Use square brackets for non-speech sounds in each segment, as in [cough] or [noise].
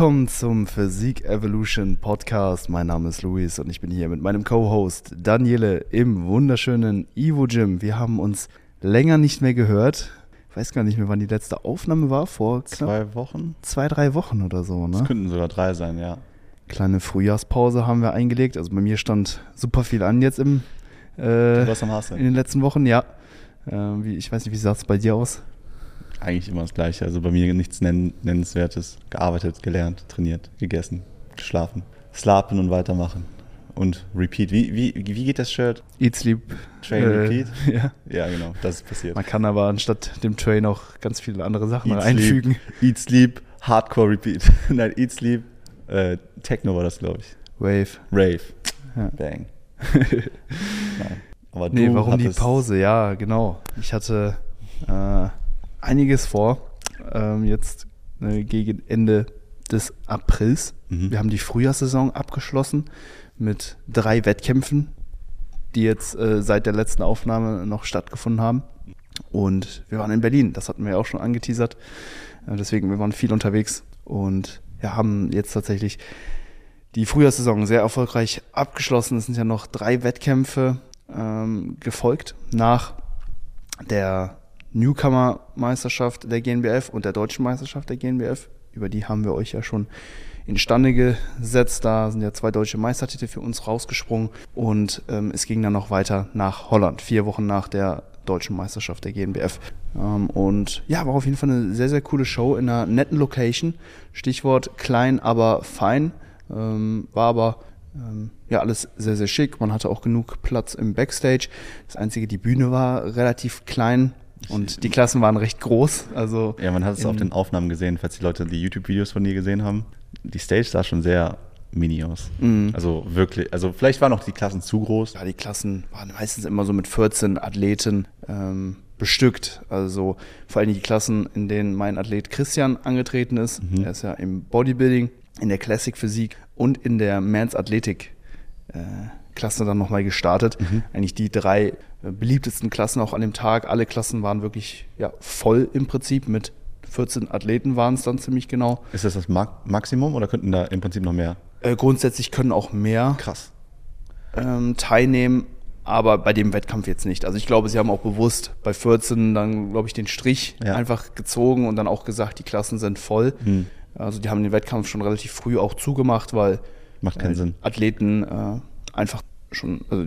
Willkommen zum Physik Evolution Podcast. Mein Name ist Luis und ich bin hier mit meinem Co-Host Daniele im wunderschönen Ivo Gym. Wir haben uns länger nicht mehr gehört. Ich weiß gar nicht mehr, wann die letzte Aufnahme war. Vor zwei Wochen? Zwei, drei Wochen oder so, ne? Das könnten sogar drei sein, ja. Kleine Frühjahrspause haben wir eingelegt. Also bei mir stand super viel an jetzt im, äh, in den letzten Wochen, ja. Äh, wie, ich weiß nicht, wie sah es bei dir aus? Eigentlich immer das Gleiche. Also bei mir nichts nenn Nennenswertes. Gearbeitet, gelernt, trainiert, gegessen, geschlafen. Slapen und weitermachen. Und Repeat. Wie, wie, wie geht das Shirt? Eat, Sleep. Train, äh, Repeat? [laughs] Ja. Ja, genau. Das ist passiert. Man kann aber anstatt dem Train auch ganz viele andere Sachen Eat, einfügen. Sleep, Eat, Sleep, Hardcore Repeat. [laughs] Nein, Eat, Sleep, äh, Techno war das, glaube ich. Wave. Rave. Ja. Bang. [laughs] Nein. Aber nee, warum die Pause? Ja, genau. Ich hatte äh, einiges vor. Ähm, jetzt äh, gegen Ende des Aprils. Mhm. Wir haben die Frühjahrssaison abgeschlossen mit drei Wettkämpfen, die jetzt äh, seit der letzten Aufnahme noch stattgefunden haben. Und wir waren in Berlin, das hatten wir ja auch schon angeteasert. Äh, deswegen, wir waren viel unterwegs und ja, haben jetzt tatsächlich die Frühjahrssaison sehr erfolgreich abgeschlossen. Es sind ja noch drei Wettkämpfe ähm, gefolgt nach der Newcomer-Meisterschaft der GNBF und der Deutschen Meisterschaft der GNBF. Über die haben wir euch ja schon instande gesetzt. Da sind ja zwei deutsche Meistertitel für uns rausgesprungen und ähm, es ging dann noch weiter nach Holland, vier Wochen nach der deutschen Meisterschaft der GNBF. Ähm, und ja, war auf jeden Fall eine sehr, sehr coole Show in einer netten Location. Stichwort klein, aber fein. Ähm, war aber ähm, ja alles sehr, sehr schick. Man hatte auch genug Platz im Backstage. Das Einzige, die Bühne war relativ klein. Und die Klassen waren recht groß. Also ja, man hat es auf den Aufnahmen gesehen, falls die Leute die YouTube-Videos von dir gesehen haben. Die Stage sah schon sehr mini aus. Mhm. Also wirklich, also vielleicht waren auch die Klassen zu groß. Ja, die Klassen waren meistens immer so mit 14 Athleten ähm, bestückt. Also vor allem die Klassen, in denen mein Athlet Christian angetreten ist. Mhm. Er ist ja im Bodybuilding, in der Classic Physik und in der Mans Athletik äh, Klasse dann nochmal gestartet. Mhm. Eigentlich die drei beliebtesten Klassen auch an dem Tag. Alle Klassen waren wirklich ja, voll im Prinzip mit 14 Athleten waren es dann ziemlich genau. Ist das das Maximum oder könnten da im Prinzip noch mehr? Äh, grundsätzlich können auch mehr Krass. Ähm, teilnehmen, aber bei dem Wettkampf jetzt nicht. Also ich glaube, sie haben auch bewusst bei 14 dann, glaube ich, den Strich ja. einfach gezogen und dann auch gesagt, die Klassen sind voll. Hm. Also die haben den Wettkampf schon relativ früh auch zugemacht, weil Macht keinen äh, Sinn. Athleten äh, einfach schon, also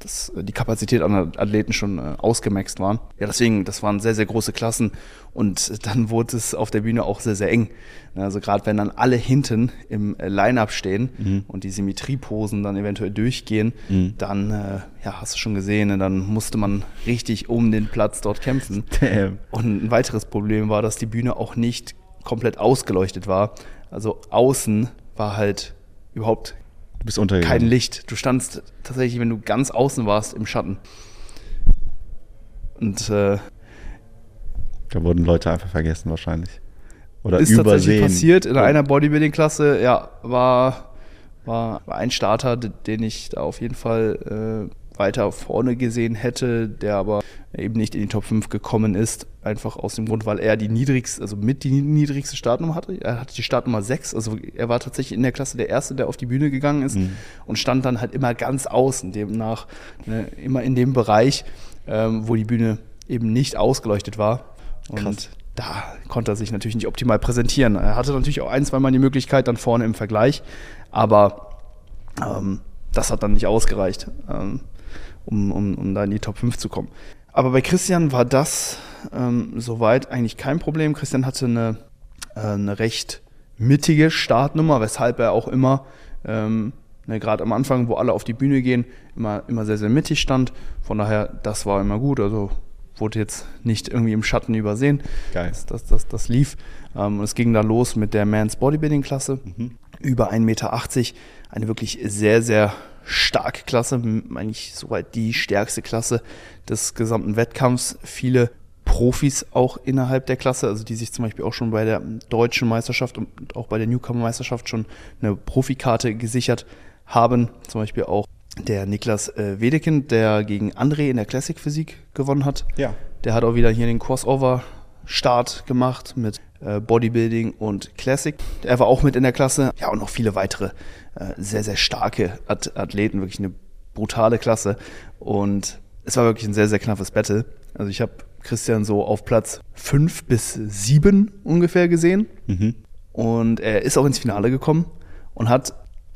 dass die Kapazität an Athleten schon äh, ausgemaxt waren. Ja, deswegen, das waren sehr, sehr große Klassen und dann wurde es auf der Bühne auch sehr, sehr eng. Also gerade wenn dann alle hinten im äh, Line-Up stehen mhm. und die Symmetrieposen dann eventuell durchgehen, mhm. dann, äh, ja, hast du schon gesehen, ne, dann musste man richtig um den Platz dort kämpfen. [laughs] Damn. Und ein weiteres Problem war, dass die Bühne auch nicht komplett ausgeleuchtet war. Also außen war halt überhaupt Du bist untergegangen. Kein Licht. Du standst tatsächlich, wenn du ganz außen warst, im Schatten. Und äh, da wurden Leute einfach vergessen wahrscheinlich. Oder ist übersehen. tatsächlich passiert in einer Bodybuilding-Klasse. Ja, war, war ein Starter, den ich da auf jeden Fall äh, weiter vorne gesehen hätte, der aber eben nicht in die Top 5 gekommen ist. Einfach aus dem Grund, weil er die niedrigste, also mit die niedrigste Startnummer hatte. Er hatte die Startnummer 6, also er war tatsächlich in der Klasse der Erste, der auf die Bühne gegangen ist mhm. und stand dann halt immer ganz außen, demnach ne, immer in dem Bereich, ähm, wo die Bühne eben nicht ausgeleuchtet war. Und Krass. da konnte er sich natürlich nicht optimal präsentieren. Er hatte natürlich auch ein, zweimal die Möglichkeit dann vorne im Vergleich, aber ähm, das hat dann nicht ausgereicht. Ähm, um, um, um da in die Top 5 zu kommen. Aber bei Christian war das ähm, soweit eigentlich kein Problem. Christian hatte eine, äh, eine recht mittige Startnummer, weshalb er auch immer, ähm, ne, gerade am Anfang, wo alle auf die Bühne gehen, immer, immer sehr, sehr mittig stand. Von daher, das war immer gut. Also wurde jetzt nicht irgendwie im Schatten übersehen. Geil. Das, das, das, das lief. Ähm, es ging dann los mit der Mans Bodybuilding-Klasse. Mhm. Über 1,80 Meter. Eine wirklich sehr, sehr starke Klasse, eigentlich soweit die stärkste Klasse des gesamten Wettkampfs. Viele Profis auch innerhalb der Klasse, also die sich zum Beispiel auch schon bei der deutschen Meisterschaft und auch bei der Newcomer-Meisterschaft schon eine Profikarte gesichert haben. Zum Beispiel auch der Niklas äh, Wedekind, der gegen André in der Classic Physik gewonnen hat. Ja. Der hat auch wieder hier den Crossover Start gemacht mit äh, Bodybuilding und Classic. Er war auch mit in der Klasse. Ja, und noch viele weitere sehr, sehr starke Athleten. Wirklich eine brutale Klasse. Und es war wirklich ein sehr, sehr knappes Battle. Also ich habe Christian so auf Platz fünf bis sieben ungefähr gesehen. Mhm. Und er ist auch ins Finale gekommen und hat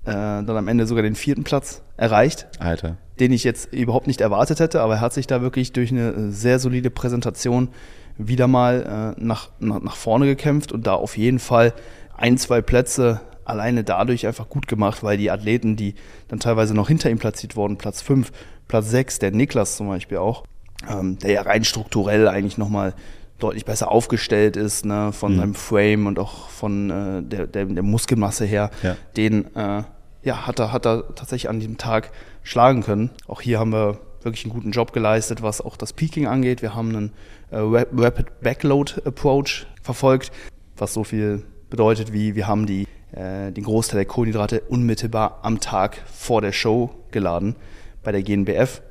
äh, dann am Ende sogar den vierten Platz erreicht. Alter. Den ich jetzt überhaupt nicht erwartet hätte, aber er hat sich da wirklich durch eine sehr solide Präsentation wieder mal äh, nach, nach, nach vorne gekämpft und da auf jeden Fall ein, zwei Plätze alleine dadurch einfach gut gemacht, weil die Athleten, die dann teilweise noch hinter ihm platziert wurden, Platz 5, Platz 6, der Niklas zum Beispiel auch, ähm, der ja rein strukturell eigentlich nochmal deutlich besser aufgestellt ist, ne, von mhm. seinem Frame und auch von äh, der, der, der, Muskelmasse her, ja. den äh, ja, hat, er, hat er tatsächlich an diesem Tag schlagen können. Auch hier haben wir wirklich einen guten Job geleistet, was auch das Peaking angeht. Wir haben einen äh, Rapid Backload Approach verfolgt, was so viel bedeutet wie wir haben die, äh, den Großteil der Kohlenhydrate unmittelbar am Tag vor der Show geladen bei der GNBF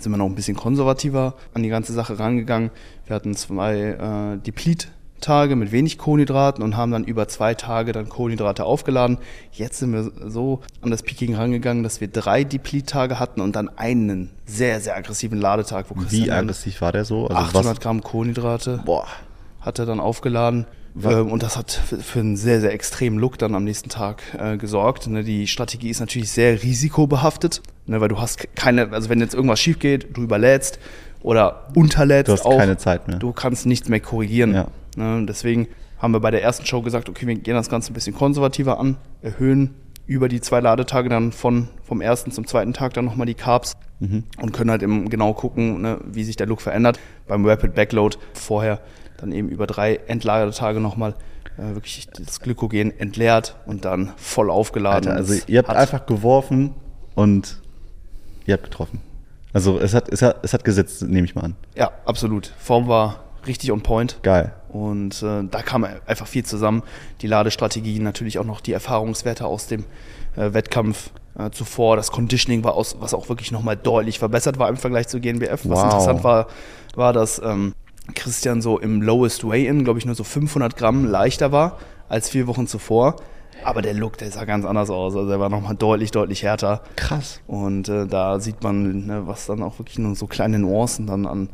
sind wir noch ein bisschen konservativer an die ganze Sache rangegangen. Wir hatten zwei äh, Deplete-Tage mit wenig Kohlenhydraten und haben dann über zwei Tage dann Kohlenhydrate aufgeladen. Jetzt sind wir so an das Peaking rangegangen, dass wir drei Deplete-Tage hatten und dann einen sehr, sehr aggressiven Ladetag. Wo Wie aggressiv war der so? Also 800 was? Gramm Kohlenhydrate Boah. hat er dann aufgeladen. Ähm, und das hat für einen sehr, sehr extremen Look dann am nächsten Tag äh, gesorgt. Ne, die Strategie ist natürlich sehr risikobehaftet, ne, weil du hast keine, also wenn jetzt irgendwas schief geht, du überlädst oder unterlädst du hast auch, keine Zeit mehr. Du kannst nichts mehr korrigieren. Ja. Ne, deswegen haben wir bei der ersten Show gesagt, okay, wir gehen das Ganze ein bisschen konservativer an, erhöhen über die zwei Ladetage dann von, vom ersten zum zweiten Tag dann nochmal die Carbs mhm. und können halt eben genau gucken, ne, wie sich der Look verändert. Beim Rapid Backload vorher dann eben über drei Endlagertage nochmal äh, wirklich das Glykogen entleert und dann voll aufgeladen. Alter, also ihr habt einfach geworfen und ihr habt getroffen. Also es hat, es hat, es hat gesetzt, nehme ich mal an. Ja, absolut. Form war richtig on point. Geil. Und äh, da kam einfach viel zusammen. Die Ladestrategie, natürlich auch noch die Erfahrungswerte aus dem äh, Wettkampf äh, zuvor. Das Conditioning war aus, was auch wirklich nochmal deutlich verbessert war im Vergleich zu GNBF. Was wow. interessant war, war, dass ähm, Christian so im Lowest Weigh-In, glaube ich, nur so 500 Gramm leichter war als vier Wochen zuvor. Aber der Look, der sah ganz anders aus. Also er war nochmal deutlich, deutlich härter. Krass. Und äh, da sieht man, ne, was dann auch wirklich nur so kleine Nuancen dann an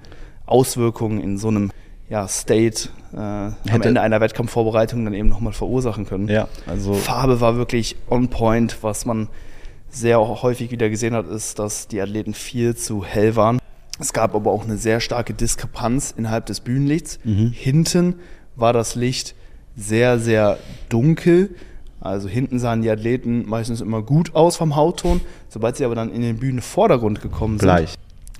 Auswirkungen in so einem ja, State äh, am Ende einer Wettkampfvorbereitung dann eben nochmal verursachen können. Ja, also Farbe war wirklich on point. Was man sehr häufig wieder gesehen hat, ist, dass die Athleten viel zu hell waren. Es gab aber auch eine sehr starke Diskrepanz innerhalb des Bühnenlichts. Mhm. Hinten war das Licht sehr, sehr dunkel. Also hinten sahen die Athleten meistens immer gut aus vom Hautton. Sobald sie aber dann in den Bühnenvordergrund gekommen sind, Gleich.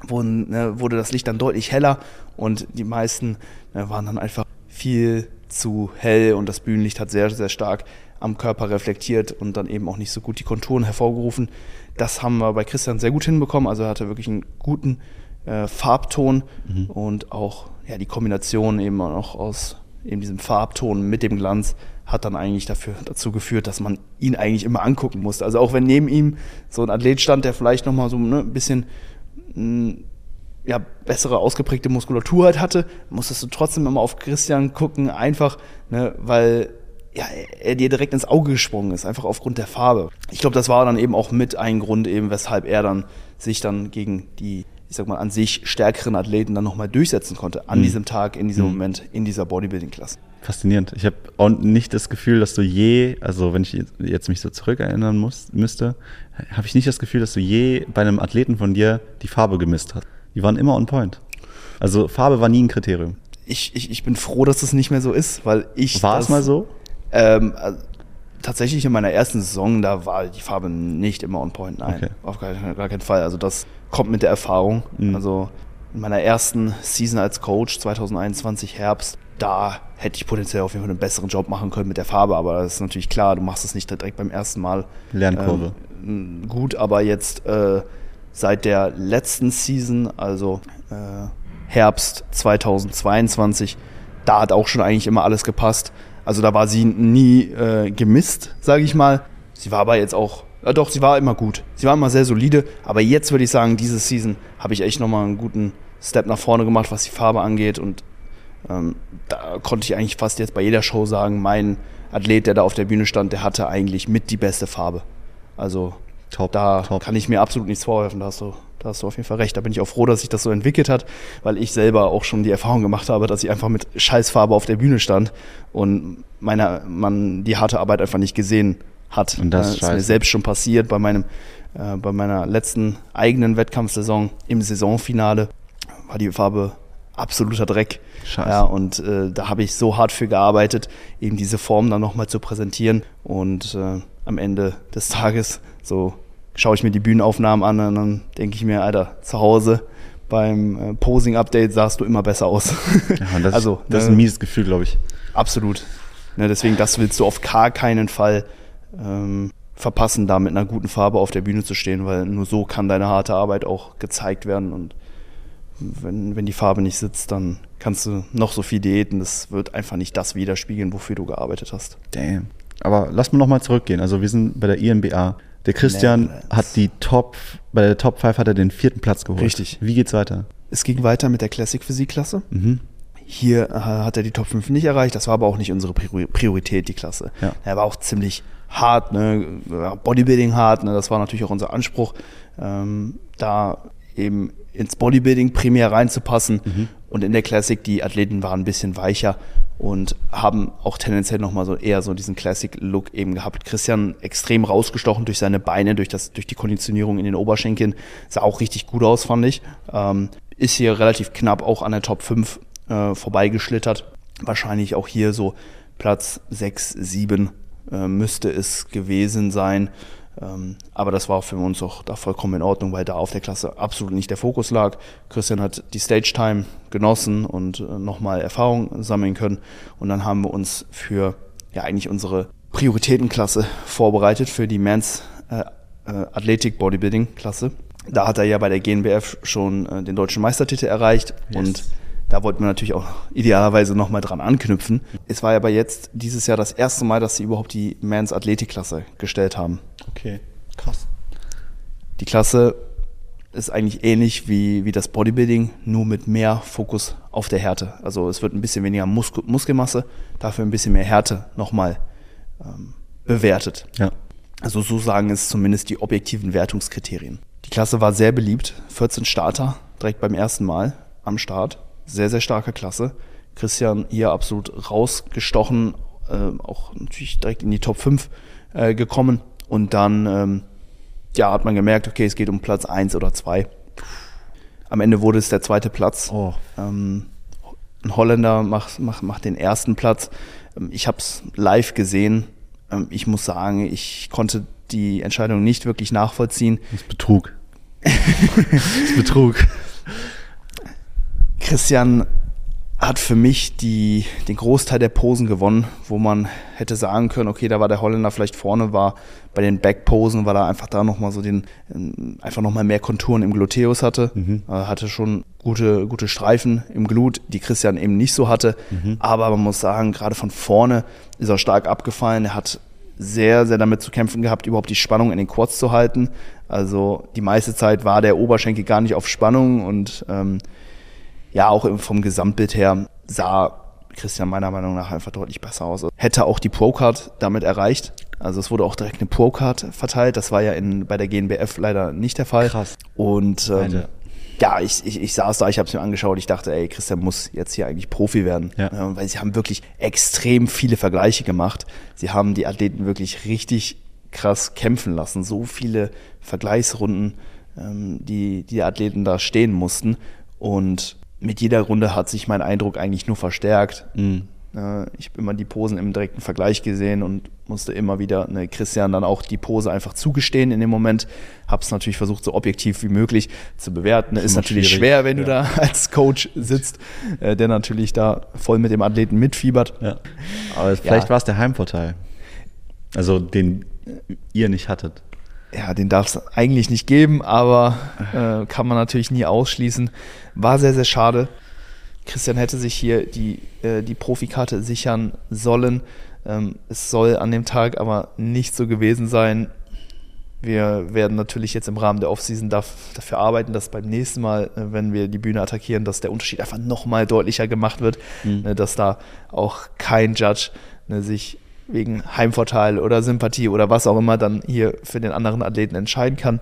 Wurden, ne, wurde das Licht dann deutlich heller und die meisten ne, waren dann einfach viel zu hell und das Bühnenlicht hat sehr, sehr stark am Körper reflektiert und dann eben auch nicht so gut die Konturen hervorgerufen. Das haben wir bei Christian sehr gut hinbekommen. Also er hatte wirklich einen guten äh, Farbton mhm. und auch ja, die Kombination eben auch aus eben diesem Farbton mit dem Glanz hat dann eigentlich dafür, dazu geführt, dass man ihn eigentlich immer angucken musste. Also auch wenn neben ihm so ein Athlet stand, der vielleicht nochmal so ne, ein bisschen ja, bessere ausgeprägte Muskulatur halt hatte, musstest du trotzdem immer auf Christian gucken, einfach, ne, weil ja, er dir direkt ins Auge gesprungen ist, einfach aufgrund der Farbe. Ich glaube, das war dann eben auch mit ein Grund, eben, weshalb er dann sich dann gegen die ich sag mal, an sich stärkeren Athleten dann nochmal durchsetzen konnte an mhm. diesem Tag, in diesem mhm. Moment, in dieser Bodybuilding-Klasse. Faszinierend. Ich habe auch nicht das Gefühl, dass du je, also wenn ich jetzt mich so zurückerinnern muss, müsste, habe ich nicht das Gefühl, dass du je bei einem Athleten von dir die Farbe gemisst hast. Die waren immer on point. Also Farbe war nie ein Kriterium. Ich, ich, ich bin froh, dass es nicht mehr so ist, weil ich. War das, es mal so? Ähm, also tatsächlich in meiner ersten Saison, da war die Farbe nicht immer on point. Nein, okay. auf gar, gar, keinen Fall. Also das kommt mit der Erfahrung. Mhm. Also in meiner ersten Season als Coach 2021 Herbst, da hätte ich potenziell auf jeden Fall einen besseren Job machen können mit der Farbe, aber das ist natürlich klar, du machst es nicht direkt beim ersten Mal. Lernkurve. Ähm, gut, aber jetzt äh, seit der letzten Season, also äh, Herbst 2022, da hat auch schon eigentlich immer alles gepasst. Also da war sie nie äh, gemisst, sage ich mal. Sie war aber jetzt auch, ja doch, sie war immer gut. Sie war immer sehr solide. Aber jetzt würde ich sagen, diese Season habe ich echt nochmal einen guten Step nach vorne gemacht, was die Farbe angeht. Und ähm, da konnte ich eigentlich fast jetzt bei jeder Show sagen, mein Athlet, der da auf der Bühne stand, der hatte eigentlich mit die beste Farbe. Also top, da top. kann ich mir absolut nichts vorwerfen, da hast, du, da hast du auf jeden Fall recht. Da bin ich auch froh, dass sich das so entwickelt hat, weil ich selber auch schon die Erfahrung gemacht habe, dass ich einfach mit Scheißfarbe auf der Bühne stand und meine, man die harte Arbeit einfach nicht gesehen hat. Und das, das ist mir selbst schon passiert bei meinem äh, bei meiner letzten eigenen Wettkampfsaison im Saisonfinale war die Farbe absoluter Dreck. Scheiße. Ja, und äh, da habe ich so hart für gearbeitet, eben diese Form dann nochmal zu präsentieren. Und äh, am Ende des Tages so schaue ich mir die Bühnenaufnahmen an und dann denke ich mir, Alter, zu Hause beim äh, Posing-Update sahst du immer besser aus. Ja, das, [laughs] also, das ist ein mieses Gefühl, glaube ich. Absolut. Ne, deswegen, das willst du auf gar keinen Fall ähm, verpassen, da mit einer guten Farbe auf der Bühne zu stehen, weil nur so kann deine harte Arbeit auch gezeigt werden. Und wenn, wenn die Farbe nicht sitzt, dann kannst du noch so viel diäten. Das wird einfach nicht das widerspiegeln, wofür du gearbeitet hast. Damn. Aber lass mal nochmal zurückgehen. Also wir sind bei der INBA. Der Christian Netherlands. hat die Top, bei der Top 5 hat er den vierten Platz geholt. Richtig. Wie geht's weiter? Es ging weiter mit der Classic Physik-Klasse. Mhm. Hier äh, hat er die Top 5 nicht erreicht. Das war aber auch nicht unsere Priorität, die Klasse. Ja. Er war auch ziemlich hart, ne? Bodybuilding hart, ne? das war natürlich auch unser Anspruch, ähm, da eben ins Bodybuilding primär reinzupassen. Mhm. Und in der Classic, die Athleten waren ein bisschen weicher und haben auch tendenziell nochmal so eher so diesen Classic-Look eben gehabt. Christian extrem rausgestochen durch seine Beine, durch, das, durch die Konditionierung in den Oberschenkeln. Sah auch richtig gut aus, fand ich. Ähm, ist hier relativ knapp auch an der Top 5 äh, vorbeigeschlittert. Wahrscheinlich auch hier so Platz 6, 7 äh, müsste es gewesen sein. Ähm, aber das war für uns auch da vollkommen in Ordnung, weil da auf der Klasse absolut nicht der Fokus lag. Christian hat die Stage Time genossen und äh, nochmal Erfahrung sammeln können. Und dann haben wir uns für ja eigentlich unsere Prioritätenklasse vorbereitet, für die Men's äh, äh Athletic Bodybuilding Klasse. Da hat er ja bei der GNBF schon äh, den deutschen Meistertitel erreicht yes. und da wollten wir natürlich auch idealerweise nochmal dran anknüpfen. Es war aber jetzt dieses Jahr das erste Mal, dass sie überhaupt die Mans Athletikklasse gestellt haben. Okay, krass. Die Klasse ist eigentlich ähnlich wie, wie das Bodybuilding, nur mit mehr Fokus auf der Härte. Also es wird ein bisschen weniger Mus Muskelmasse, dafür ein bisschen mehr Härte nochmal ähm, bewertet. Ja. Also so sagen es zumindest die objektiven Wertungskriterien. Die Klasse war sehr beliebt, 14 Starter direkt beim ersten Mal am Start sehr, sehr starke Klasse. Christian hier absolut rausgestochen, äh, auch natürlich direkt in die Top 5 äh, gekommen. Und dann ähm, ja, hat man gemerkt, okay, es geht um Platz 1 oder 2. Am Ende wurde es der zweite Platz. Oh. Ähm, ein Holländer macht, macht, macht den ersten Platz. Ähm, ich habe es live gesehen. Ähm, ich muss sagen, ich konnte die Entscheidung nicht wirklich nachvollziehen. Das ist Betrug. [laughs] das ist Betrug. Christian hat für mich die, den Großteil der Posen gewonnen, wo man hätte sagen können, okay, da war der Holländer vielleicht vorne, war bei den Backposen, weil er einfach da nochmal so den, ähm, einfach nochmal mehr Konturen im Gluteus hatte. Mhm. Er hatte schon gute, gute Streifen im Glut, die Christian eben nicht so hatte. Mhm. Aber man muss sagen, gerade von vorne ist er stark abgefallen. Er hat sehr, sehr damit zu kämpfen gehabt, überhaupt die Spannung in den Quads zu halten. Also die meiste Zeit war der Oberschenkel gar nicht auf Spannung und ähm, ja, auch vom Gesamtbild her sah Christian meiner Meinung nach einfach deutlich besser aus. Hätte auch die Pro-Card damit erreicht. Also es wurde auch direkt eine Pro-Card verteilt. Das war ja in, bei der GNBF leider nicht der Fall. Krass. Und ähm, ja, ich, ich, ich saß da, ich habe es mir angeschaut. Ich dachte, ey, Christian muss jetzt hier eigentlich Profi werden. Ja. Ja, weil sie haben wirklich extrem viele Vergleiche gemacht. Sie haben die Athleten wirklich richtig krass kämpfen lassen. So viele Vergleichsrunden, ähm, die die Athleten da stehen mussten. Und mit jeder Runde hat sich mein Eindruck eigentlich nur verstärkt. Mhm. Ich habe immer die Posen im direkten Vergleich gesehen und musste immer wieder ne, Christian dann auch die Pose einfach zugestehen in dem Moment. Habe es natürlich versucht, so objektiv wie möglich zu bewerten. Ist, ist natürlich schwer, wenn ja. du da [laughs] als Coach sitzt, äh, der natürlich da voll mit dem Athleten mitfiebert. Ja. [laughs] Aber vielleicht ja. war es der Heimvorteil. Also den ihr nicht hattet ja, den darf es eigentlich nicht geben, aber äh, kann man natürlich nie ausschließen. War sehr, sehr schade. Christian hätte sich hier die, äh, die Profikarte sichern sollen. Ähm, es soll an dem Tag aber nicht so gewesen sein. Wir werden natürlich jetzt im Rahmen der Offseason dafür arbeiten, dass beim nächsten Mal, äh, wenn wir die Bühne attackieren, dass der Unterschied einfach nochmal deutlicher gemacht wird, mhm. Ne, dass da auch kein Judge ne, sich wegen Heimvorteil oder Sympathie oder was auch immer dann hier für den anderen Athleten entscheiden kann.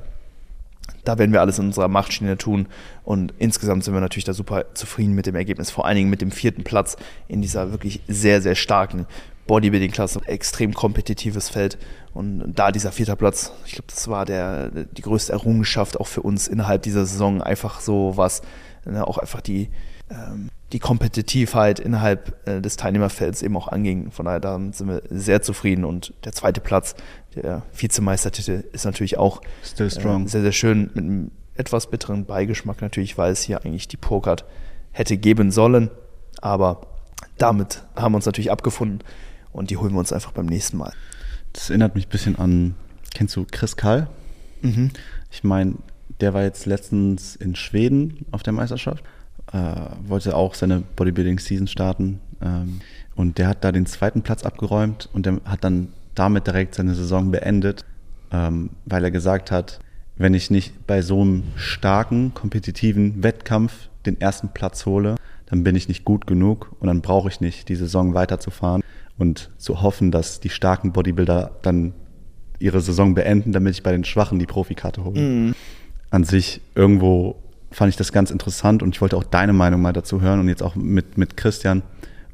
Da werden wir alles in unserer Machtschiene tun und insgesamt sind wir natürlich da super zufrieden mit dem Ergebnis, vor allen Dingen mit dem vierten Platz in dieser wirklich sehr, sehr starken Bodybuilding-Klasse, extrem kompetitives Feld. Und da dieser vierte Platz, ich glaube, das war der, die größte Errungenschaft auch für uns innerhalb dieser Saison. Einfach so was, ne, auch einfach die, ähm, die Kompetitivheit innerhalb äh, des Teilnehmerfelds eben auch anging. Von daher da sind wir sehr zufrieden. Und der zweite Platz, der Vizemeistertitel, ist natürlich auch äh, sehr, sehr schön mit einem etwas bitteren Beigeschmack natürlich, weil es hier eigentlich die Pokert hätte geben sollen. Aber damit haben wir uns natürlich abgefunden und die holen wir uns einfach beim nächsten Mal. Das erinnert mich ein bisschen an, kennst du Chris Kall? Mhm. Ich meine, der war jetzt letztens in Schweden auf der Meisterschaft, äh, wollte auch seine Bodybuilding-Season starten ähm, und der hat da den zweiten Platz abgeräumt und der hat dann damit direkt seine Saison beendet, ähm, weil er gesagt hat, wenn ich nicht bei so einem starken, kompetitiven Wettkampf den ersten Platz hole, dann bin ich nicht gut genug und dann brauche ich nicht, die Saison weiterzufahren und zu hoffen, dass die starken Bodybuilder dann ihre Saison beenden, damit ich bei den Schwachen die Profikarte hole. Mhm. An sich irgendwo fand ich das ganz interessant und ich wollte auch deine Meinung mal dazu hören und jetzt auch mit, mit Christian,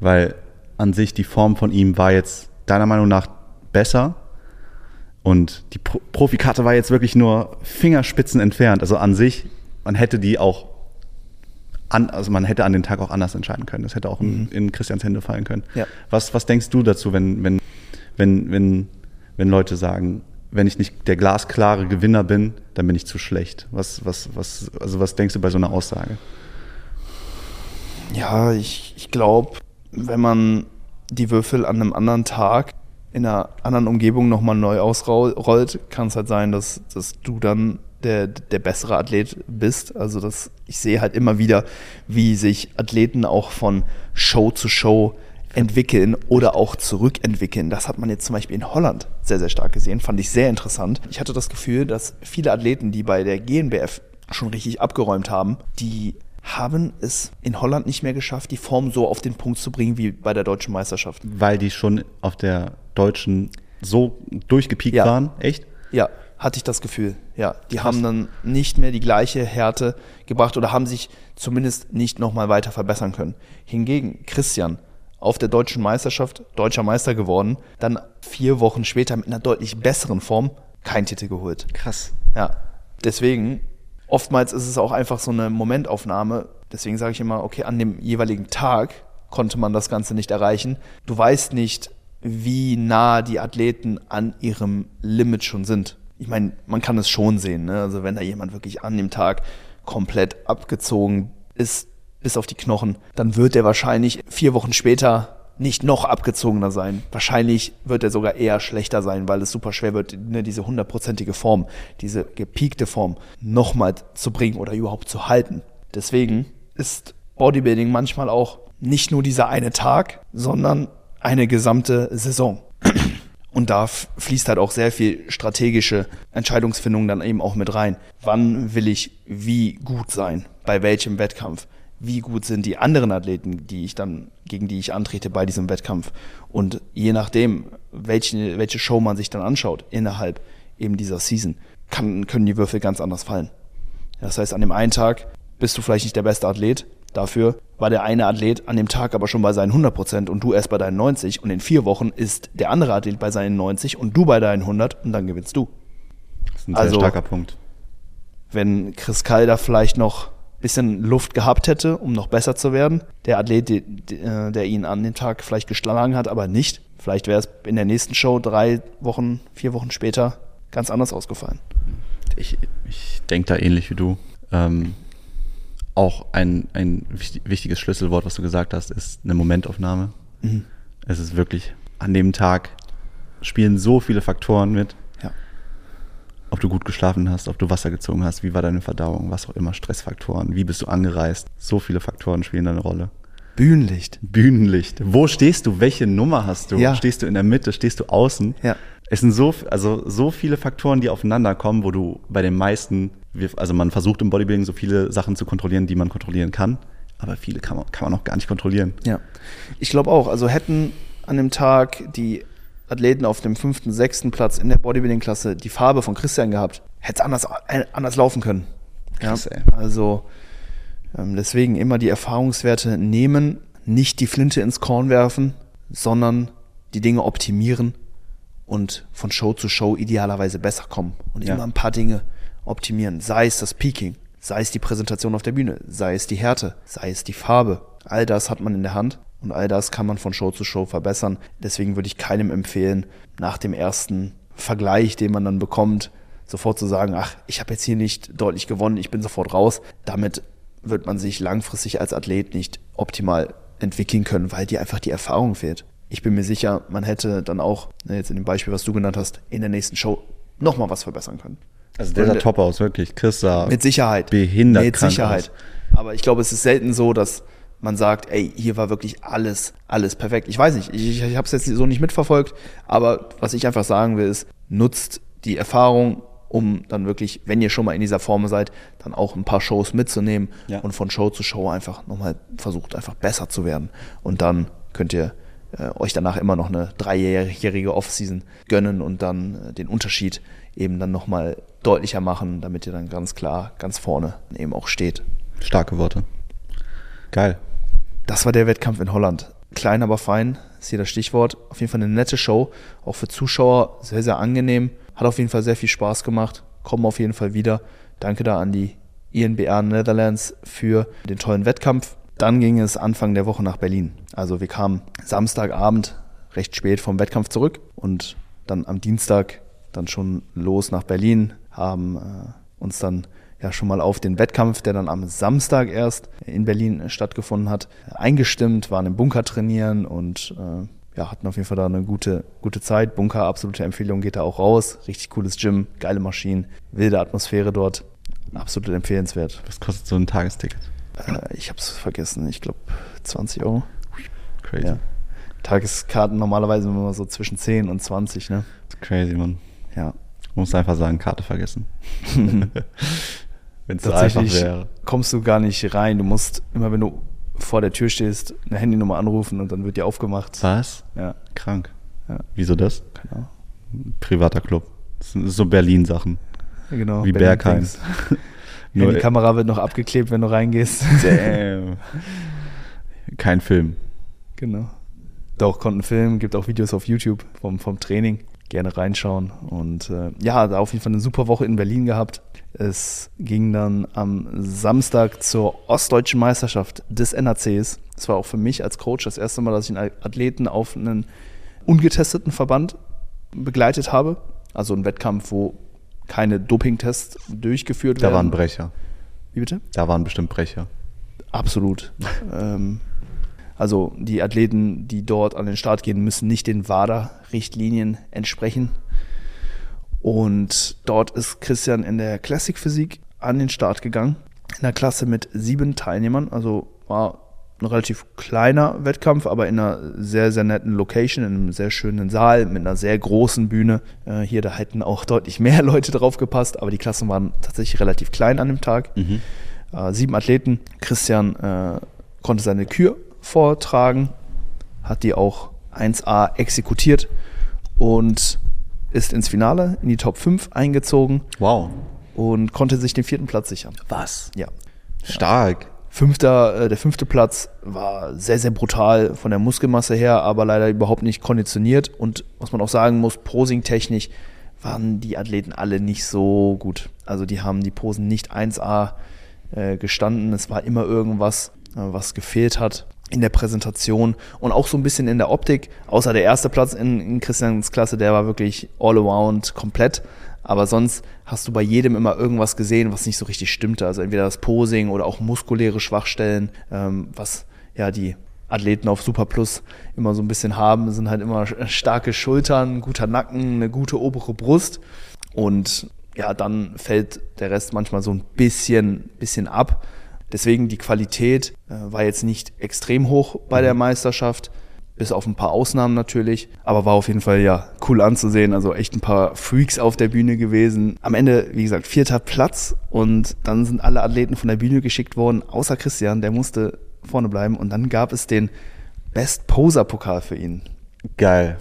weil an sich die Form von ihm war jetzt deiner Meinung nach besser und die Pro Profikarte war jetzt wirklich nur Fingerspitzen entfernt. Also an sich, man hätte die auch an, also man hätte an den Tag auch anders entscheiden können. Das hätte auch in, mhm. in Christians Hände fallen können. Ja. Was, was denkst du dazu, wenn, wenn, wenn, wenn, wenn Leute sagen, wenn ich nicht der glasklare Gewinner bin, dann bin ich zu schlecht? Was, was, was, also was denkst du bei so einer Aussage? Ja, ich, ich glaube, wenn man die Würfel an einem anderen Tag in einer anderen Umgebung nochmal neu ausrollt, kann es halt sein, dass, dass du dann der, der bessere Athlet bist. Also das, ich sehe halt immer wieder, wie sich Athleten auch von Show zu Show entwickeln oder auch zurückentwickeln. Das hat man jetzt zum Beispiel in Holland sehr, sehr stark gesehen. Fand ich sehr interessant. Ich hatte das Gefühl, dass viele Athleten, die bei der GNBF schon richtig abgeräumt haben, die haben es in Holland nicht mehr geschafft, die Form so auf den Punkt zu bringen wie bei der deutschen Meisterschaft. Weil die schon auf der deutschen so durchgepiekt ja. waren, echt? Ja, hatte ich das Gefühl. Ja, die Krass. haben dann nicht mehr die gleiche Härte gebracht oder haben sich zumindest nicht nochmal weiter verbessern können. Hingegen Christian auf der deutschen Meisterschaft deutscher Meister geworden, dann vier Wochen später mit einer deutlich besseren Form kein Titel geholt. Krass. Ja, deswegen oftmals ist es auch einfach so eine Momentaufnahme. Deswegen sage ich immer, okay, an dem jeweiligen Tag konnte man das Ganze nicht erreichen. Du weißt nicht, wie nah die Athleten an ihrem Limit schon sind ich meine, man kann es schon sehen. Ne? Also wenn da jemand wirklich an dem Tag komplett abgezogen ist, bis auf die Knochen, dann wird er wahrscheinlich vier Wochen später nicht noch abgezogener sein. Wahrscheinlich wird er sogar eher schlechter sein, weil es super schwer wird, ne, diese hundertprozentige Form, diese gepiekte Form nochmal zu bringen oder überhaupt zu halten. Deswegen ist Bodybuilding manchmal auch nicht nur dieser eine Tag, sondern eine gesamte Saison. [clears throat] Und da fließt halt auch sehr viel strategische Entscheidungsfindung dann eben auch mit rein. Wann will ich wie gut sein? Bei welchem Wettkampf? Wie gut sind die anderen Athleten, die ich dann, gegen die ich antrete bei diesem Wettkampf? Und je nachdem, welche, welche Show man sich dann anschaut innerhalb eben dieser Season, kann, können die Würfel ganz anders fallen. Das heißt, an dem einen Tag bist du vielleicht nicht der beste Athlet, Dafür war der eine Athlet an dem Tag aber schon bei seinen 100 Prozent und du erst bei deinen 90 und in vier Wochen ist der andere Athlet bei seinen 90 und du bei deinen 100 und dann gewinnst du. Das ist ein sehr also, starker Punkt. Wenn Chris Kalder vielleicht noch bisschen Luft gehabt hätte, um noch besser zu werden, der Athlet, äh, der ihn an dem Tag vielleicht geschlagen hat, aber nicht, vielleicht wäre es in der nächsten Show drei Wochen, vier Wochen später ganz anders ausgefallen. Ich, ich denke da ähnlich wie du. Ähm, auch ein, ein wichtiges Schlüsselwort, was du gesagt hast, ist eine Momentaufnahme. Mhm. Es ist wirklich, an dem Tag spielen so viele Faktoren mit. Ob du gut geschlafen hast, ob du Wasser gezogen hast, wie war deine Verdauung, was auch immer, Stressfaktoren, wie bist du angereist. So viele Faktoren spielen eine Rolle. Bühnenlicht. Bühnenlicht. Wo stehst du? Welche Nummer hast du? Ja. Stehst du in der Mitte? Stehst du außen? Ja. Es sind so, also so viele Faktoren, die aufeinander kommen, wo du bei den meisten, also man versucht im Bodybuilding so viele Sachen zu kontrollieren, die man kontrollieren kann, aber viele kann man, kann man auch gar nicht kontrollieren. Ja, ich glaube auch. Also hätten an dem Tag die Athleten auf dem fünften, sechsten Platz in der Bodybuilding-Klasse die Farbe von Christian gehabt, hätte es anders, äh, anders laufen können. Krass, ja? Also ähm, deswegen immer die Erfahrungswerte nehmen, nicht die Flinte ins Korn werfen, sondern die Dinge optimieren und von Show zu Show idealerweise besser kommen und ja. immer ein paar Dinge optimieren. Sei es das Peaking, sei es die Präsentation auf der Bühne, sei es die Härte, sei es die Farbe. All das hat man in der Hand und all das kann man von Show zu Show verbessern. Deswegen würde ich keinem empfehlen, nach dem ersten Vergleich, den man dann bekommt, sofort zu sagen, ach, ich habe jetzt hier nicht deutlich gewonnen, ich bin sofort raus. Damit wird man sich langfristig als Athlet nicht optimal entwickeln können, weil dir einfach die Erfahrung fehlt ich bin mir sicher, man hätte dann auch, ne, jetzt in dem Beispiel, was du genannt hast, in der nächsten Show nochmal was verbessern können. Also der sah top aus, wirklich. Chris sah mit Sicherheit. behindert Mit Sicherheit. Aus. Aber ich glaube, es ist selten so, dass man sagt, ey, hier war wirklich alles, alles perfekt. Ich weiß nicht, ich, ich habe es jetzt so nicht mitverfolgt, aber was ich einfach sagen will, ist, nutzt die Erfahrung, um dann wirklich, wenn ihr schon mal in dieser Form seid, dann auch ein paar Shows mitzunehmen ja. und von Show zu Show einfach nochmal versucht, einfach besser zu werden. Und dann könnt ihr äh, euch danach immer noch eine dreijährige Offseason gönnen und dann äh, den Unterschied eben dann nochmal deutlicher machen, damit ihr dann ganz klar ganz vorne eben auch steht. Starke Worte. Geil. Das war der Wettkampf in Holland. Klein, aber fein, ist hier das Stichwort. Auf jeden Fall eine nette Show, auch für Zuschauer sehr, sehr angenehm. Hat auf jeden Fall sehr viel Spaß gemacht. Kommen auf jeden Fall wieder. Danke da an die INBR Netherlands für den tollen Wettkampf. Dann ging es Anfang der Woche nach Berlin. Also wir kamen Samstagabend recht spät vom Wettkampf zurück und dann am Dienstag dann schon los nach Berlin, haben äh, uns dann ja schon mal auf den Wettkampf, der dann am Samstag erst in Berlin stattgefunden hat, eingestimmt, waren im Bunker trainieren und äh, ja, hatten auf jeden Fall da eine gute, gute Zeit. Bunker, absolute Empfehlung, geht da auch raus. Richtig cooles Gym, geile Maschinen, wilde Atmosphäre dort. Absolut empfehlenswert. Was kostet so ein Tagesticket? Äh, ich habe es vergessen, ich glaube 20 Euro. Crazy. Ja. Tageskarten normalerweise immer so zwischen 10 und 20, ne? Crazy, Mann. Ja. Muss einfach sagen, Karte vergessen. [laughs] wenn es einfach wäre. kommst du gar nicht rein. Du musst immer, wenn du vor der Tür stehst, eine Handynummer anrufen und dann wird dir aufgemacht. Was? Ja. Krank. Ja. Wieso das? Genau. Privater Club. Das sind so Berlin-Sachen. Genau. Wie Bergheim. [laughs] Nur die Kamera wird noch abgeklebt, wenn du reingehst. Damn. Kein Film. Genau. Doch, konnten filmen, gibt auch Videos auf YouTube vom, vom Training. Gerne reinschauen. Und äh, ja, da auf jeden Fall eine super Woche in Berlin gehabt. Es ging dann am Samstag zur Ostdeutschen Meisterschaft des NACs. Das war auch für mich als Coach das erste Mal, dass ich einen Athleten auf einen ungetesteten Verband begleitet habe. Also ein Wettkampf, wo keine Dopingtests durchgeführt werden. Da waren Brecher. Wie bitte? Da waren bestimmt Brecher. Absolut. [laughs] ähm, also die Athleten, die dort an den Start gehen, müssen nicht den WADA-Richtlinien entsprechen. Und dort ist Christian in der Classic Physik an den Start gegangen. In der Klasse mit sieben Teilnehmern. Also war ein relativ kleiner Wettkampf, aber in einer sehr, sehr netten Location, in einem sehr schönen Saal mit einer sehr großen Bühne. Äh, hier, da hätten auch deutlich mehr [laughs] Leute drauf gepasst, aber die Klassen waren tatsächlich relativ klein an dem Tag. Mhm. Äh, sieben Athleten. Christian äh, konnte seine Kür vortragen, hat die auch 1A exekutiert und ist ins Finale, in die Top 5 eingezogen. Wow. Und konnte sich den vierten Platz sichern. Was? Ja. Stark. Fünfter, äh, der fünfte Platz war sehr, sehr brutal von der Muskelmasse her, aber leider überhaupt nicht konditioniert. Und was man auch sagen muss, posing-technisch waren die Athleten alle nicht so gut. Also die haben die Posen nicht 1A äh, gestanden. Es war immer irgendwas, äh, was gefehlt hat in der Präsentation und auch so ein bisschen in der Optik. Außer der erste Platz in, in Christians Klasse, der war wirklich all around komplett. Aber sonst hast du bei jedem immer irgendwas gesehen, was nicht so richtig stimmte. Also entweder das Posing oder auch muskuläre Schwachstellen, ähm, was ja die Athleten auf Super Plus immer so ein bisschen haben, sind halt immer starke Schultern, guter Nacken, eine gute obere Brust. Und ja, dann fällt der Rest manchmal so ein bisschen, bisschen ab. Deswegen die Qualität äh, war jetzt nicht extrem hoch bei der Meisterschaft. bis auf ein paar Ausnahmen natürlich. Aber war auf jeden Fall ja cool anzusehen. Also echt ein paar Freaks auf der Bühne gewesen. Am Ende, wie gesagt, vierter Platz und dann sind alle Athleten von der Bühne geschickt worden, außer Christian, der musste vorne bleiben. Und dann gab es den Best Poser Pokal für ihn. Geil.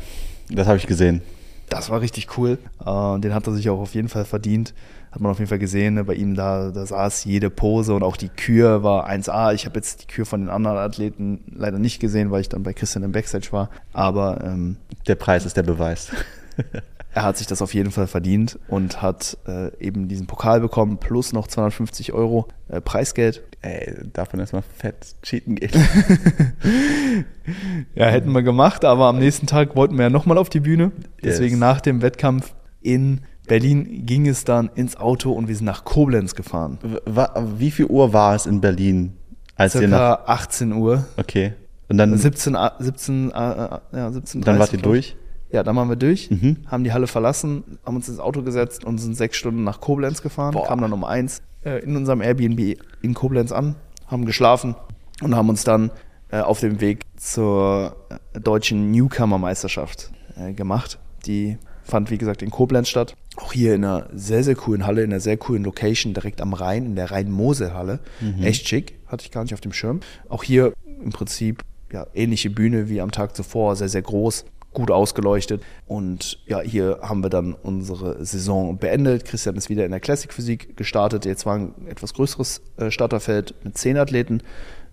Das habe ich gesehen. Das war richtig cool. Äh, den hat er sich auch auf jeden Fall verdient hat man auf jeden Fall gesehen, ne, bei ihm da, da saß jede Pose und auch die Kür war 1A. Ich habe jetzt die Kür von den anderen Athleten leider nicht gesehen, weil ich dann bei Christian im Backstage war. Aber ähm, der Preis ist der Beweis. [laughs] er hat sich das auf jeden Fall verdient und hat äh, eben diesen Pokal bekommen plus noch 250 Euro äh, Preisgeld. Ey, davon erstmal fett cheaten geht. [laughs] ja, hätten wir gemacht, aber am nächsten Tag wollten wir ja nochmal auf die Bühne. Deswegen yes. nach dem Wettkampf in Berlin ging es dann ins Auto und wir sind nach Koblenz gefahren. Wie viel Uhr war es in Berlin? Als Circa nach 18 Uhr. Okay. Und dann 17, 17, äh, ja, 17 Dann wart ihr durch? Ja, dann waren wir durch, mhm. haben die Halle verlassen, haben uns ins Auto gesetzt und sind sechs Stunden nach Koblenz gefahren, Boah. kamen dann um eins äh, in unserem Airbnb in Koblenz an, haben geschlafen und haben uns dann äh, auf dem Weg zur äh, deutschen Newcomer-Meisterschaft äh, gemacht, die fand wie gesagt in Koblenz statt. Auch hier in einer sehr, sehr coolen Halle, in einer sehr coolen Location, direkt am Rhein, in der Rhein-Mosel-Halle. Mhm. Echt schick, hatte ich gar nicht auf dem Schirm. Auch hier im Prinzip ja, ähnliche Bühne wie am Tag zuvor, sehr, sehr groß, gut ausgeleuchtet. Und ja, hier haben wir dann unsere Saison beendet. Christian ist wieder in der Classic Physik gestartet. Jetzt war ein etwas größeres äh, Starterfeld mit zehn Athleten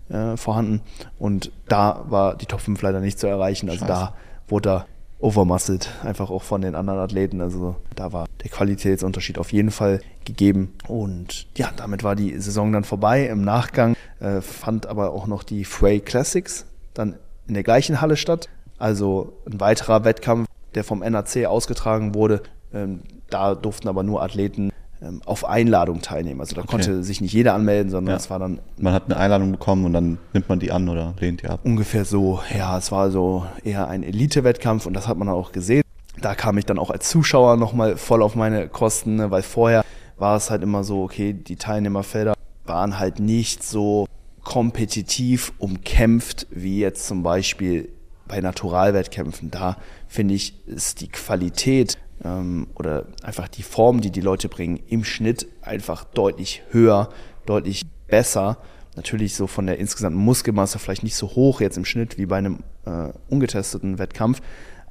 äh, vorhanden. Und da war die Top 5 leider nicht zu erreichen. Also Scheiße. da wurde er overmuscled, einfach auch von den anderen Athleten. Also da war der Qualitätsunterschied auf jeden Fall gegeben. Und ja, damit war die Saison dann vorbei. Im Nachgang äh, fand aber auch noch die Frey Classics dann in der gleichen Halle statt. Also ein weiterer Wettkampf, der vom NAC ausgetragen wurde. Ähm, da durften aber nur Athleten ähm, auf Einladung teilnehmen. Also da okay. konnte sich nicht jeder anmelden, sondern ja. es war dann. Man hat eine Einladung bekommen und dann nimmt man die an oder lehnt die ab. Ungefähr so, ja, es war so eher ein Elite-Wettkampf und das hat man auch gesehen. Da kam ich dann auch als Zuschauer nochmal voll auf meine Kosten, ne, weil vorher war es halt immer so, okay, die Teilnehmerfelder waren halt nicht so kompetitiv umkämpft wie jetzt zum Beispiel bei Naturalwettkämpfen. Da finde ich, ist die Qualität ähm, oder einfach die Form, die die Leute bringen, im Schnitt einfach deutlich höher, deutlich besser. Natürlich so von der insgesamten Muskelmasse vielleicht nicht so hoch jetzt im Schnitt wie bei einem äh, ungetesteten Wettkampf,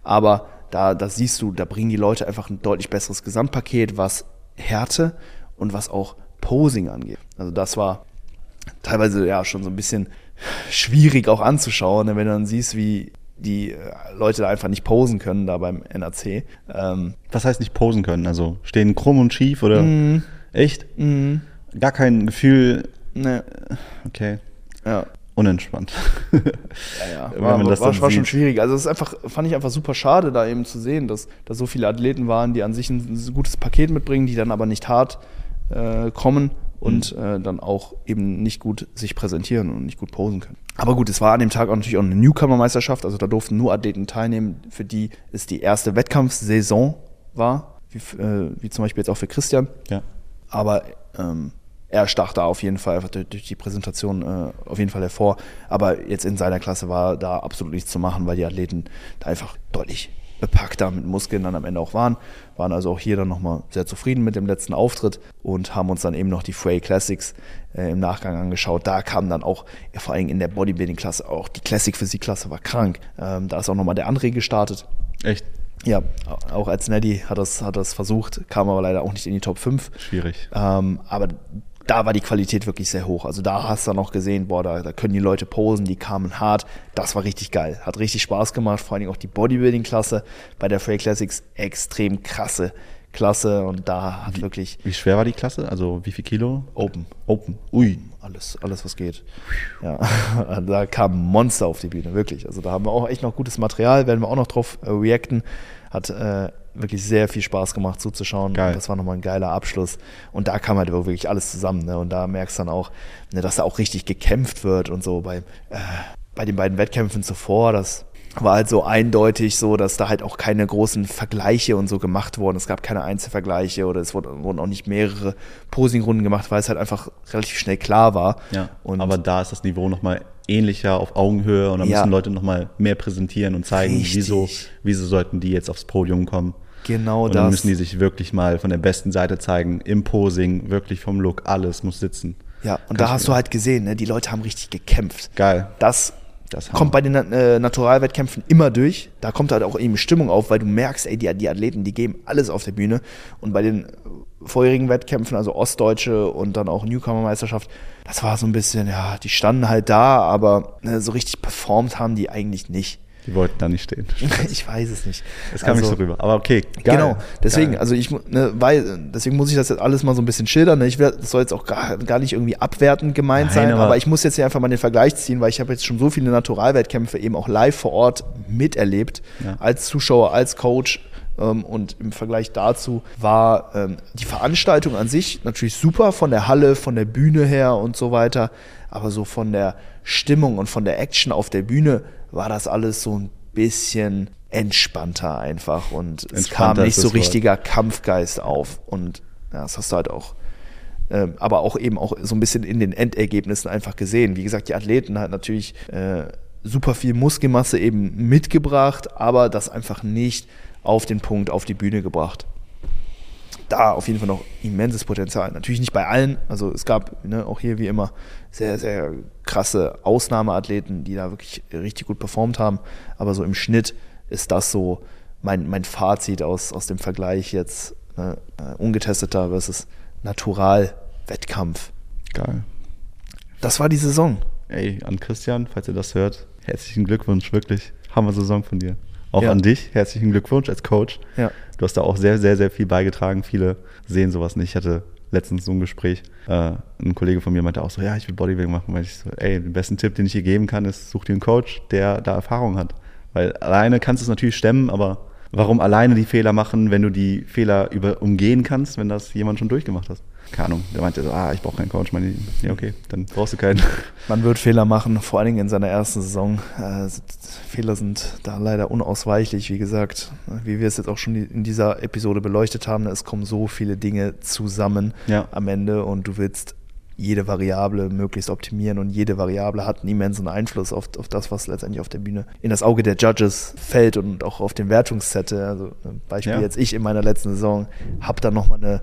aber da, da siehst du, da bringen die Leute einfach ein deutlich besseres Gesamtpaket, was Härte und was auch Posing angeht. Also das war teilweise ja schon so ein bisschen schwierig auch anzuschauen, wenn du dann siehst, wie die äh, Leute da einfach nicht posen können, da beim NAC. Ähm, Was heißt nicht posen können? Also stehen krumm und schief oder? Mm, Echt? Mm. Gar kein Gefühl. Nee. Okay. Ja. Unentspannt. ja, ja. [laughs] War, war, war, schon schwierig. Also es einfach, fand ich einfach super schade, da eben zu sehen, dass da so viele Athleten waren, die an sich ein gutes Paket mitbringen, die dann aber nicht hart äh, kommen und mhm. äh, dann auch eben nicht gut sich präsentieren und nicht gut posen können. Aber gut, es war an dem Tag auch natürlich auch eine Newcomer-Meisterschaft, also da durften nur Athleten teilnehmen, für die es die erste Wettkampfsaison war, wie, äh, wie zum Beispiel jetzt auch für Christian. Ja. Aber ähm, er stach da auf jeden Fall durch die Präsentation äh, auf jeden Fall hervor. Aber jetzt in seiner Klasse war da absolut nichts zu machen, weil die Athleten da einfach deutlich bepackter mit Muskeln dann am Ende auch waren. Waren also auch hier dann nochmal sehr zufrieden mit dem letzten Auftritt und haben uns dann eben noch die Frey Classics äh, im Nachgang angeschaut. Da kam dann auch, ja, vor allem in der Bodybuilding-Klasse, auch die Classic Physik-Klasse war krank. Ähm, da ist auch nochmal der André gestartet. Echt? Ja, auch als Neddy hat das, hat das versucht, kam aber leider auch nicht in die Top 5. Schwierig. Ähm, aber da war die Qualität wirklich sehr hoch. Also da hast du noch gesehen, boah, da, da, können die Leute posen, die kamen hart. Das war richtig geil. Hat richtig Spaß gemacht. Vor allen Dingen auch die Bodybuilding-Klasse bei der Frey Classics extrem krasse Klasse und da hat wie, wirklich. Wie schwer war die Klasse? Also wie viel Kilo? Open. Open. Ui. Alles, alles was geht. Ja, [laughs] da kam ein Monster auf die Bühne, wirklich. Also da haben wir auch echt noch gutes Material, werden wir auch noch drauf äh, reacten. Hat äh, wirklich sehr viel Spaß gemacht zuzuschauen. Geil. Das war nochmal ein geiler Abschluss. Und da kam halt wirklich alles zusammen. Ne? Und da merkst du dann auch, ne, dass da auch richtig gekämpft wird und so. Bei, äh, bei den beiden Wettkämpfen zuvor, das war halt so eindeutig so, dass da halt auch keine großen Vergleiche und so gemacht wurden. Es gab keine Einzelvergleiche oder es wurden auch nicht mehrere Posingrunden gemacht, weil es halt einfach relativ schnell klar war. Ja, und aber da ist das Niveau nochmal ähnlicher auf Augenhöhe und dann ja. müssen Leute nochmal mehr präsentieren und zeigen, wieso, wieso sollten die jetzt aufs Podium kommen. Genau und das. dann müssen die sich wirklich mal von der besten Seite zeigen, im Posing, wirklich vom Look, alles muss sitzen. Ja, und Kann da hast du halt gesehen, ne, die Leute haben richtig gekämpft. Geil. Das das kommt bei den äh, Naturalwettkämpfen immer durch. Da kommt halt auch eben Stimmung auf, weil du merkst, ey, die, die Athleten, die geben alles auf der Bühne. Und bei den vorherigen Wettkämpfen, also Ostdeutsche und dann auch Newcomer-Meisterschaft, das war so ein bisschen, ja, die standen halt da, aber ne, so richtig performt haben die eigentlich nicht. Die wollten da nicht stehen. [laughs] ich weiß es nicht. Das kam also, nicht so rüber. Aber okay, geil. Genau, deswegen, geil. also ich, ne, weil, deswegen muss ich das jetzt alles mal so ein bisschen schildern. Ne? Ich werde, das soll jetzt auch gar, gar nicht irgendwie abwertend gemeint Nein, sein, aber, aber, ich muss jetzt hier einfach mal den Vergleich ziehen, weil ich habe jetzt schon so viele Naturalwettkämpfe eben auch live vor Ort miterlebt, ja. als Zuschauer, als Coach. Ähm, und im Vergleich dazu war ähm, die Veranstaltung an sich natürlich super von der Halle, von der Bühne her und so weiter. Aber so von der Stimmung und von der Action auf der Bühne war das alles so ein bisschen entspannter einfach und es kam nicht so richtiger Wort. Kampfgeist auf und ja, das hast du halt auch äh, aber auch eben auch so ein bisschen in den Endergebnissen einfach gesehen. Wie gesagt, die Athleten hat natürlich äh, super viel Muskelmasse eben mitgebracht, aber das einfach nicht auf den Punkt, auf die Bühne gebracht da auf jeden Fall noch immenses Potenzial. Natürlich nicht bei allen. Also es gab ne, auch hier wie immer sehr, sehr krasse Ausnahmeathleten, die da wirklich richtig gut performt haben. Aber so im Schnitt ist das so mein, mein Fazit aus, aus dem Vergleich jetzt ne, uh, ungetesteter versus Natural-Wettkampf. Geil. Das war die Saison. Ey, an Christian, falls ihr das hört, herzlichen Glückwunsch, wirklich. Hammer Saison von dir. Auch ja. an dich, herzlichen Glückwunsch als Coach. Ja. Du hast da auch sehr, sehr, sehr viel beigetragen. Viele sehen sowas nicht. Ich hatte letztens so ein Gespräch. Äh, ein Kollege von mir meinte auch so, ja, ich will Bodybuilding machen. Weil ich so, ey, den besten Tipp, den ich dir geben kann, ist, such dir einen Coach, der da Erfahrung hat. Weil alleine kannst du es natürlich stemmen, aber warum alleine die Fehler machen, wenn du die Fehler über, umgehen kannst, wenn das jemand schon durchgemacht hat? Keine Ahnung, der meinte so, ah, ich brauche keinen Coach. Meine, ja, okay, dann brauchst du keinen. [laughs] Man wird Fehler machen, vor allen Dingen in seiner ersten Saison. Äh, Fehler sind da leider unausweichlich, wie gesagt, wie wir es jetzt auch schon in dieser Episode beleuchtet haben. Es kommen so viele Dinge zusammen ja. am Ende und du willst jede Variable möglichst optimieren und jede Variable hat einen immensen Einfluss auf, auf das, was letztendlich auf der Bühne in das Auge der Judges fällt und auch auf den Wertungszettel. Also Beispiel ja. jetzt ich in meiner letzten Saison habe da nochmal eine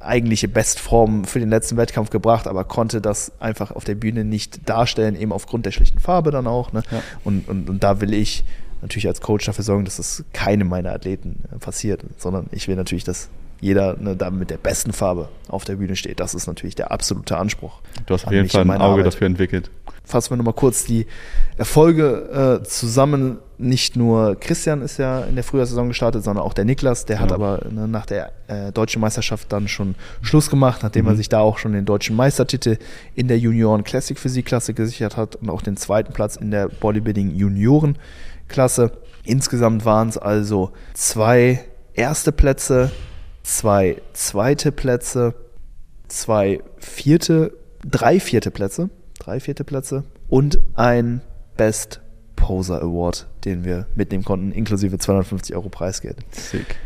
eigentliche Bestform für den letzten Wettkampf gebracht, aber konnte das einfach auf der Bühne nicht darstellen, eben aufgrund der schlichten Farbe dann auch. Ne? Ja. Und, und, und da will ich natürlich als Coach dafür sorgen, dass das keinem meiner Athleten äh, passiert, sondern ich will natürlich, dass jeder ne, da mit der besten Farbe auf der Bühne steht. Das ist natürlich der absolute Anspruch. Du hast auf jeden Fall ein Auge Arbeit. dafür entwickelt. Fassen wir nochmal kurz die Erfolge äh, zusammen. Nicht nur Christian ist ja in der Frühjahrssaison gestartet, sondern auch der Niklas. Der genau. hat aber ne, nach der äh, deutschen Meisterschaft dann schon Schluss gemacht, nachdem mhm. er sich da auch schon den deutschen Meistertitel in der Junioren Classic Physik-Klasse gesichert hat und auch den zweiten Platz in der Bodybuilding Junioren-Klasse. Insgesamt waren es also zwei erste Plätze, zwei zweite Plätze, zwei vierte, drei vierte Plätze, drei vierte Plätze und ein Best Poser Award, den wir mitnehmen konnten, inklusive 250 Euro Preisgeld. Sick.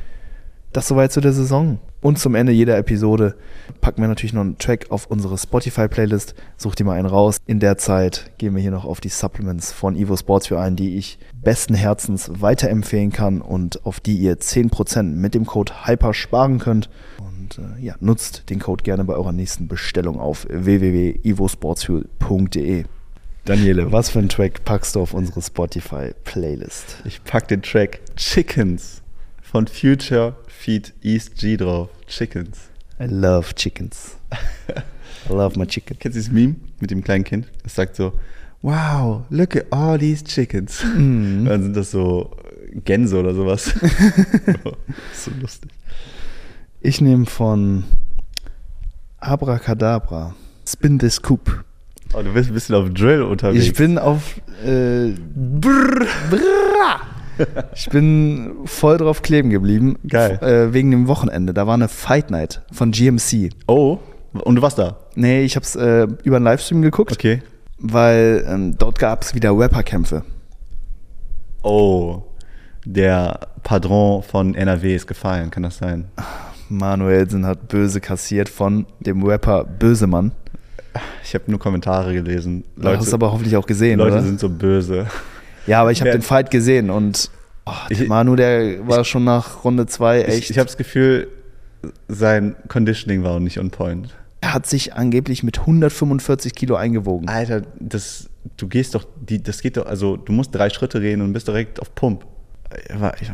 Das soweit zu der Saison. Und zum Ende jeder Episode packen wir natürlich noch einen Track auf unsere Spotify-Playlist. Such dir mal einen raus. In der Zeit gehen wir hier noch auf die Supplements von Evo Sports für ein, die ich besten Herzens weiterempfehlen kann und auf die ihr 10% mit dem Code HYPER sparen könnt. Und äh, ja, nutzt den Code gerne bei eurer nächsten Bestellung auf www.evosportsfuel.de. Daniele, was für einen Track packst du auf unsere Spotify-Playlist? Ich pack den Track Chickens von Future Feed East G drauf. Chickens. I love chickens. [laughs] I love my chicken. Kennst du das Meme mit dem kleinen Kind? Das sagt so, wow, look at all these chickens. Mm. Dann sind das so Gänse oder sowas. [laughs] so lustig. Ich nehme von Abracadabra. Spin this Coop. Oh, du bist ein bisschen auf Drill unterwegs. Ich bin auf äh, brr, brr, ich bin voll drauf kleben geblieben. Geil. Äh, wegen dem Wochenende. Da war eine Fight Night von GMC. Oh, und du warst da? Nee, ich hab's äh, über einen Livestream geguckt. Okay. Weil ähm, dort gab es wieder Rapperkämpfe. Oh, der Padron von NRW ist gefallen, kann das sein? Manuelsen hat böse kassiert von dem Rapper Bösemann. Ich habe nur Kommentare gelesen. Leute, du hast aber hoffentlich auch gesehen, Leute oder? sind so böse. Ja, aber ich habe den Fight gesehen und oh, der ich, Manu, der war ich, schon nach Runde 2 echt. Ich, ich habe das Gefühl, sein Conditioning war auch nicht on point. Er hat sich angeblich mit 145 Kilo eingewogen. Alter, das, du gehst doch, die, das geht doch, also du musst drei Schritte gehen und bist direkt auf Pump.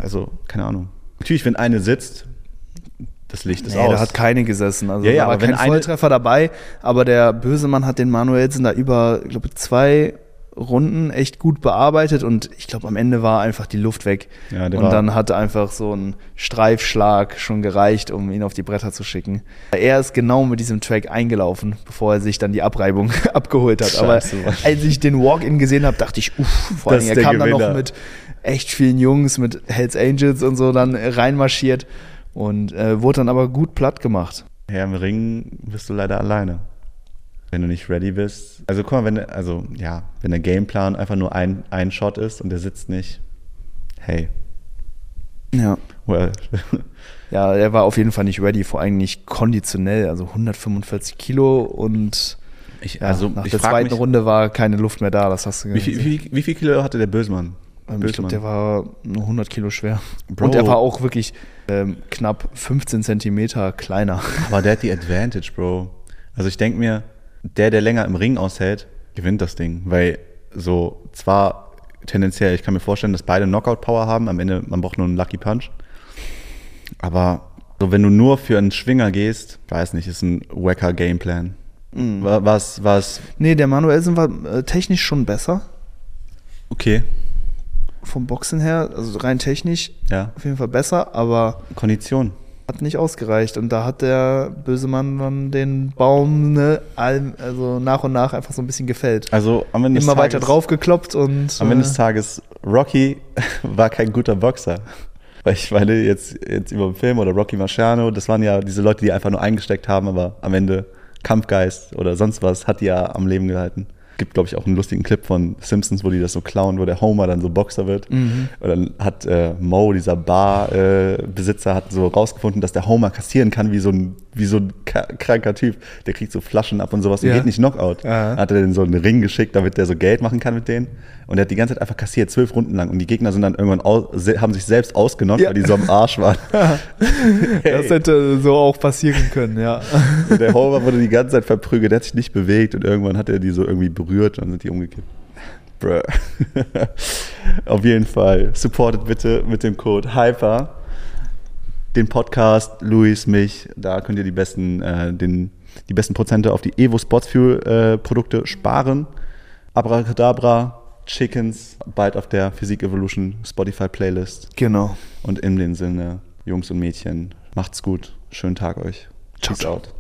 Also, keine Ahnung. Natürlich, wenn eine sitzt, das Licht ist nee, aus. Da hat keine gesessen. Also ja, ja, da war kein Volltreffer dabei, aber der böse Mann hat den Manuelsen da über, ich glaube, zwei Runden echt gut bearbeitet und ich glaube, am Ende war einfach die Luft weg. Ja, und dann hat einfach so ein Streifschlag schon gereicht, um ihn auf die Bretter zu schicken. Er ist genau mit diesem Track eingelaufen, bevor er sich dann die Abreibung [laughs] abgeholt hat. Scheiße, Aber als ich den Walk-In gesehen habe, dachte ich, uff, vor allem, er kam Gewinner. dann noch mit echt vielen Jungs, mit Hells Angels und so dann reinmarschiert und äh, wurde dann aber gut platt gemacht. Ja, im Ring bist du leider alleine wenn du nicht ready bist. Also guck mal, wenn also ja, wenn der Gameplan einfach nur ein, ein Shot ist und der sitzt nicht, hey. Ja. Well. [laughs] ja, er war auf jeden Fall nicht ready, vor allem nicht konditionell, also 145 Kilo und ich, also, nach der zweiten mich, Runde war keine Luft mehr da, das hast du wie viel, wie, wie viel Kilo hatte der Bösmann? Ähm, ich glaube, der war nur 100 Kilo schwer. Bro. Und er war auch wirklich ähm, knapp 15 Zentimeter kleiner. Aber der hat die Advantage, Bro. Also ich denke mir, der, der länger im Ring aushält, gewinnt das Ding. Weil so zwar tendenziell, ich kann mir vorstellen, dass beide Knockout-Power haben. Am Ende, man braucht nur einen Lucky Punch. Aber so, wenn du nur für einen Schwinger gehst, weiß nicht, ist ein wacker Gameplan. Mhm. Was, was? Nee, der Manuelsen war äh, technisch schon besser. Okay. Vom Boxen her, also rein technisch, ja. auf jeden Fall besser, aber. Kondition hat nicht ausgereicht. Und da hat der böse Mann dann den Baum ne, also nach und nach einfach so ein bisschen gefällt. Also am Ende Immer weiter drauf gekloppt und. Am Ende des äh, Tages, Rocky [laughs] war kein guter Boxer. Weil ich meine, jetzt, jetzt über den Film oder Rocky Marciano, das waren ja diese Leute, die einfach nur eingesteckt haben, aber am Ende Kampfgeist oder sonst was hat die ja am Leben gehalten gibt, glaube ich, auch einen lustigen Clip von Simpsons, wo die das so klauen, wo der Homer dann so Boxer wird. Mhm. Und dann hat äh, Mo, dieser Barbesitzer, äh, hat so rausgefunden, dass der Homer kassieren kann wie so ein, wie so ein kranker Typ. Der kriegt so Flaschen ab und sowas und geht nicht Knockout. Aha. Hat er den so einen Ring geschickt, damit der so Geld machen kann mit denen. Und er hat die ganze Zeit einfach kassiert, zwölf Runden lang. Und die Gegner sind dann irgendwann aus, haben sich selbst ausgenockt, ja. weil die so am Arsch waren. [laughs] hey. Das hätte so auch passieren können, ja. Und [laughs] der Homer wurde die ganze Zeit verprügelt, der hat sich nicht bewegt und irgendwann hat er die so irgendwie berührt und dann sind die umgekippt. Bruh. [laughs] Auf jeden Fall. Supportet bitte mit dem Code HYPER den Podcast, Luis, mich. Da könnt ihr die besten, äh, den, die besten Prozente auf die Evo Sports Fuel äh, Produkte sparen. Abracadabra, Chickens, bald auf der Physik Evolution Spotify Playlist. Genau. Und in dem Sinne, Jungs und Mädchen, macht's gut. Schönen Tag euch. Ciao, Peace out.